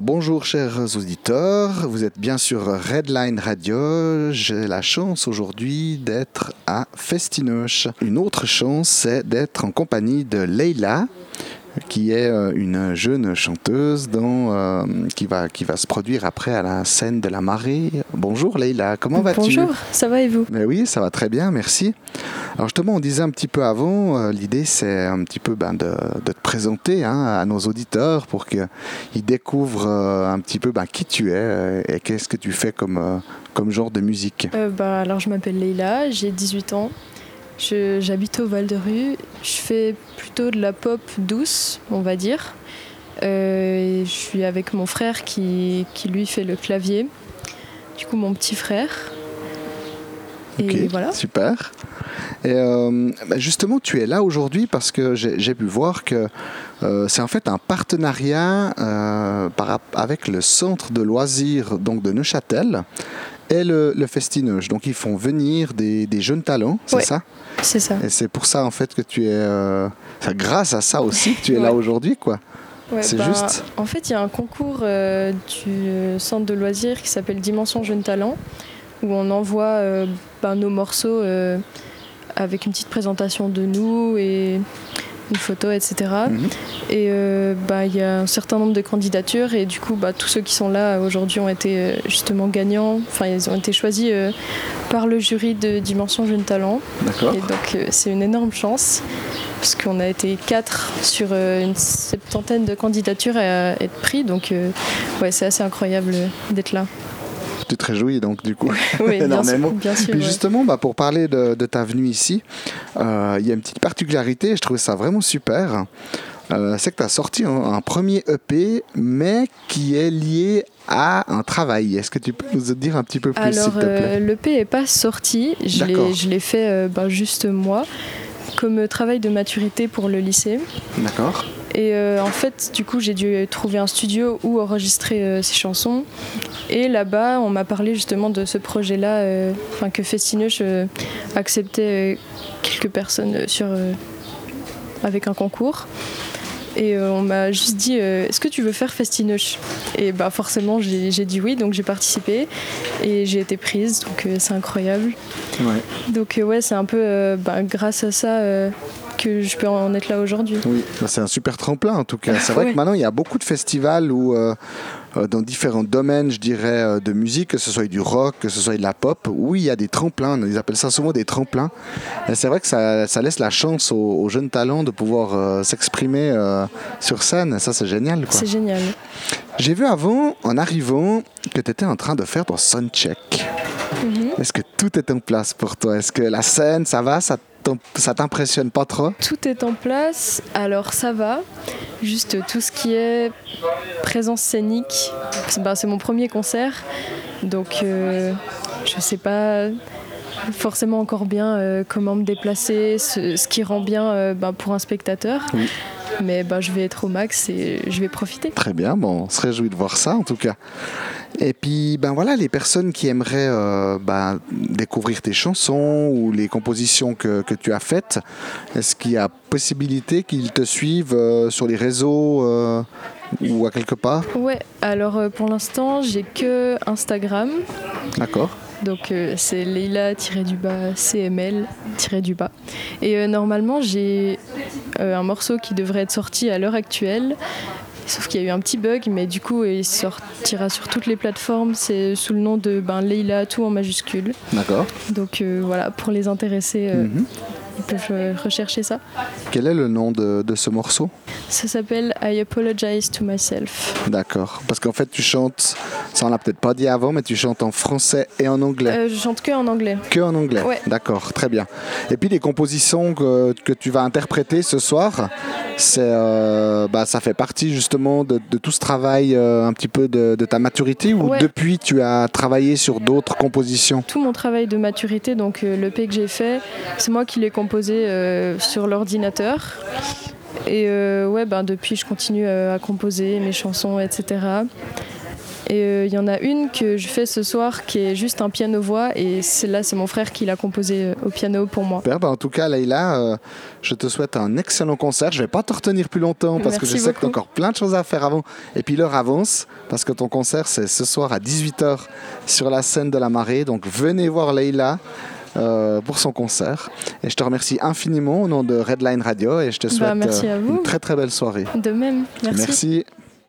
bonjour chers auditeurs, vous êtes bien sur Redline Radio. J'ai la chance aujourd'hui d'être à Festinoche. Une autre chance, c'est d'être en compagnie de Leila, qui est euh, une jeune chanteuse dont, euh, qui, va, qui va se produire après à la scène de la marée. Bonjour Leïla, comment vas-tu? Bonjour, ça va et vous? Mais Oui, ça va très bien, merci. Alors justement, on disait un petit peu avant, euh, l'idée c'est un petit peu ben, de, de, te présenter hein, à nos auditeurs pour qu'ils découvrent un petit peu ben, qui tu es et qu'est-ce que tu fais comme, comme genre de musique? bah, alors je m'appelle Leïla, j'ai 18 ans. J'habite au Val de Rue. Je fais plutôt de la pop douce, on va dire. Euh, je suis avec mon frère qui, qui, lui fait le clavier. Du coup, mon petit frère. Et voilà. Super. Et euh, bah, justement, tu es là aujourd'hui parce que j'ai pu voir que euh, c'est en fait un partenariat par, avec le centre de loisirs donc de Neuchâtel et le, le Donc ils font venir des, des jeunes talents, c'est ça C'est ça. Et c'est pour ça en fait que tu es, euh, grâce à ça aussi que tu es là aujourd'hui, quoi. c'est bah, juste. En fait, il y a un concours euh, du centre de loisirs qui s'appelle Dimension Jeunes Talents, où on envoie euh, bah, nos morceaux avec une petite présentation de nous et une photo, etc. Mhm. Et euh, bah, il y a un certain nombre de candidatures et du coup, bah, tous ceux qui sont là aujourd'hui ont été euh, justement gagnants. Enfin, ils ont été choisis euh, par le jury de Dimension Jeune Talent. D'accord. Et donc, c'est une énorme chance parce qu'on a été quatre sur une septantaine de candidatures à être pris. Donc, ouais, c'est assez incroyable d'être là tu te réjouis donc du coup oui, énormément. Bien sûr, Puis justement, bah, pour parler de, ta venue ici, euh, il y a une petite particularité, je trouvais ça vraiment super. Euh, c'est que tu as sorti un, premier EP, mais qui est lié à un travail. Est-ce que tu peux nous dire un petit peu plus, s'il te plaît? euh, L'EP n'est pas sorti, je l'ai fait bah, juste moi, comme travail de maturité pour le lycée. D'accord. Et euh, en fait, du coup, j'ai dû trouver un studio où enregistrer euh, ces chansons. Et là-bas, on m'a parlé justement de ce projet-là, euh, que Festinoche acceptait quelques personnes avec un concours. Et on m'a juste dit Est-ce que tu veux faire Festinoche? Et bah, forcément, j'ai dit oui, donc j'ai participé et j'ai été prise, donc c'est incroyable. Ouais. Donc, ouais, c'est un peu bah, grâce à ça que je peux en être là aujourd'hui. Oui, bah, c'est un super tremplin en tout cas. C'est vrai que maintenant il y a beaucoup de festivals où, euh, euh, dans différents domaines, je dirais, euh, de musique, que ce soit du rock, que ce soit de la pop, oui, il y a des tremplins. Ils appellent ça souvent des tremplins. Et c'est vrai que ça, ça, laisse la chance aux, jeunes talents de pouvoir s'exprimer sur scène. Ça, c'est génial. C'est génial. J'ai vu avant, en arrivant, que tu étais en train de faire ton soundcheck. Mhm. Est-ce que tout est en place pour toi? Est-ce que la scène, ça va? Ça ça t'impressionne pas trop? Tout est en place, alors ça va. Juste tout ce qui est présence scénique, bah, c'est mon premier concert, donc euh, je sais pas forcément encore bien euh, comment me déplacer, ce, qui rend bien euh, bah, pour un spectateur. Mais bah, je vais être au max et je vais profiter. Très bien, bon, on se réjouit de voir ça en tout cas. Et puis, ben voilà, les personnes qui aimeraient euh, ben, découvrir tes chansons ou les compositions que, que tu as faites, est-ce qu'il y a possibilité qu'ils te suivent euh, sur les réseaux euh, ou à quelque part? Ouais, alors pour l'instant, j'ai que Instagram. D'accord. Donc c'est Leila-du-bas CML-du-bas. Et normalement j'ai un morceau qui devrait être sorti à l'heure actuelle Sauf qu'il y a eu un petit bug, mais du coup, il sortira sur toutes les plateformes. C'est sous le nom de ben, Leila, tout en majuscule. D'accord. Donc euh, voilà, pour les intéressés, euh, mhm. ils peuvent euh, rechercher ça. Quel est le nom de, de ce morceau? Ça s'appelle I Apologize to Myself. D'accord. Parce qu'en fait, tu chantes, ça on l'a peut-être pas dit avant, mais tu chantes en français et en anglais. je chante que en anglais. Que en anglais Ouais. D'accord, très bien. Et puis les compositions que, que tu vas interpréter ce soir, c'est, euh, bah, ça fait partie justement de, tout ce travail euh, un petit peu de, ta maturité ou depuis tu as travaillé sur d'autres compositions? Tout mon travail de maturité, donc euh, le P que j'ai fait, c'est moi qui l'ai composé sur l'ordinateur. Et ouais, ben, depuis je continue à composer mes chansons, etc. Et il y en a une que je fais ce soir qui est juste un piano-voix. Et là, c'est mon frère qui l'a composé au piano pour moi. Super, bah, en tout cas, Leïla, je te souhaite un excellent concert. Je ne vais pas te retenir plus longtemps parce que je sais que tu as encore plein de choses à faire avant. Et puis l'heure avance parce que ton concert, c'est ce soir à 18h sur la scène de la marée. Donc venez voir Leïla. Euh, pour son concert. Et je te remercie infiniment au nom de Redline Radio et je te bah, souhaite euh, une très très belle soirée. De même, merci. Merci.